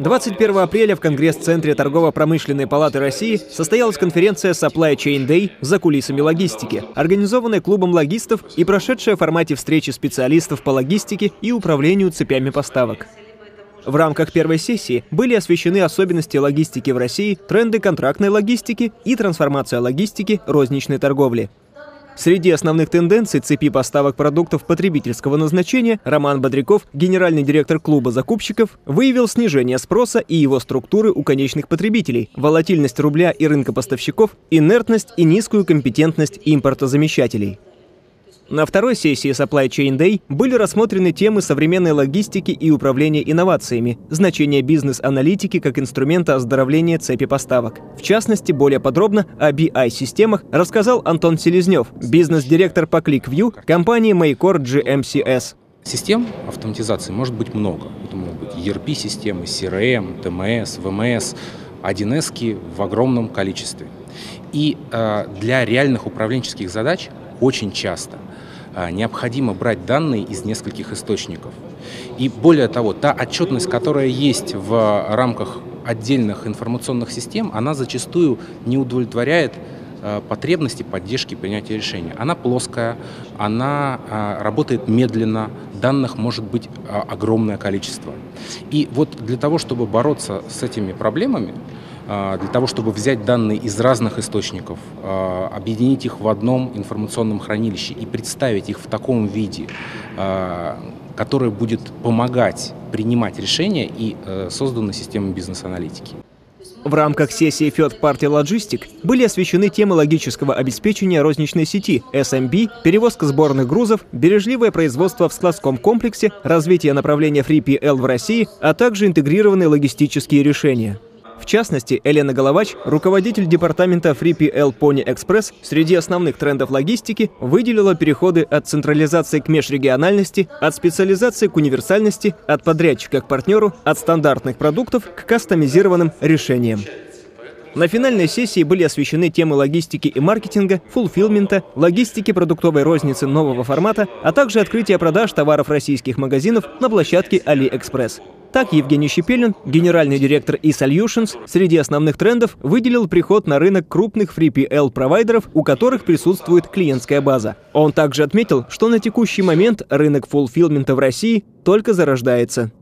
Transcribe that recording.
21 апреля в Конгресс-центре Торгово-промышленной палаты России состоялась конференция Supply Chain Day за кулисами логистики, организованная клубом логистов и прошедшая в формате встречи специалистов по логистике и управлению цепями поставок. В рамках первой сессии были освещены особенности логистики в России, тренды контрактной логистики и трансформация логистики розничной торговли. Среди основных тенденций цепи поставок продуктов потребительского назначения Роман Бодряков, генеральный директор клуба закупщиков, выявил снижение спроса и его структуры у конечных потребителей, волатильность рубля и рынка поставщиков, инертность и низкую компетентность импортозамещателей. На второй сессии Supply Chain Day были рассмотрены темы современной логистики и управления инновациями, значение бизнес-аналитики как инструмента оздоровления цепи поставок. В частности, более подробно о BI-системах рассказал Антон Селезнев, бизнес-директор по ClickView компании Maycore GMCS. Систем автоматизации может быть много. Это могут быть ERP-системы, CRM, TMS, VMS, 1С в огромном количестве. И э, для реальных управленческих задач очень часто а, необходимо брать данные из нескольких источников. И более того, та отчетность, которая есть в рамках отдельных информационных систем, она зачастую не удовлетворяет а, потребности поддержки принятия решения. Она плоская, она а, работает медленно, данных может быть огромное количество. И вот для того, чтобы бороться с этими проблемами, для того, чтобы взять данные из разных источников, а, объединить их в одном информационном хранилище и представить их в таком виде, а, который будет помогать принимать решения и э, создана система бизнес-аналитики. В рамках сессии Third Party Logistic были освещены темы логического обеспечения розничной сети, SMB, перевозка сборных грузов, бережливое производство в складском комплексе, развитие направления 3PL в России, а также интегрированные логистические решения. В частности, Елена Головач, руководитель департамента 3PL Pony Express, среди основных трендов логистики выделила переходы от централизации к межрегиональности, от специализации к универсальности, от подрядчика к партнеру, от стандартных продуктов к кастомизированным решениям. На финальной сессии были освещены темы логистики и маркетинга, фулфилмента, логистики продуктовой розницы нового формата, а также открытия продаж товаров российских магазинов на площадке AliExpress. Так Евгений Щепелин, генеральный директор eSolutions, среди основных трендов выделил приход на рынок крупных 3PL-провайдеров, у которых присутствует клиентская база. Он также отметил, что на текущий момент рынок фулфилмента в России только зарождается.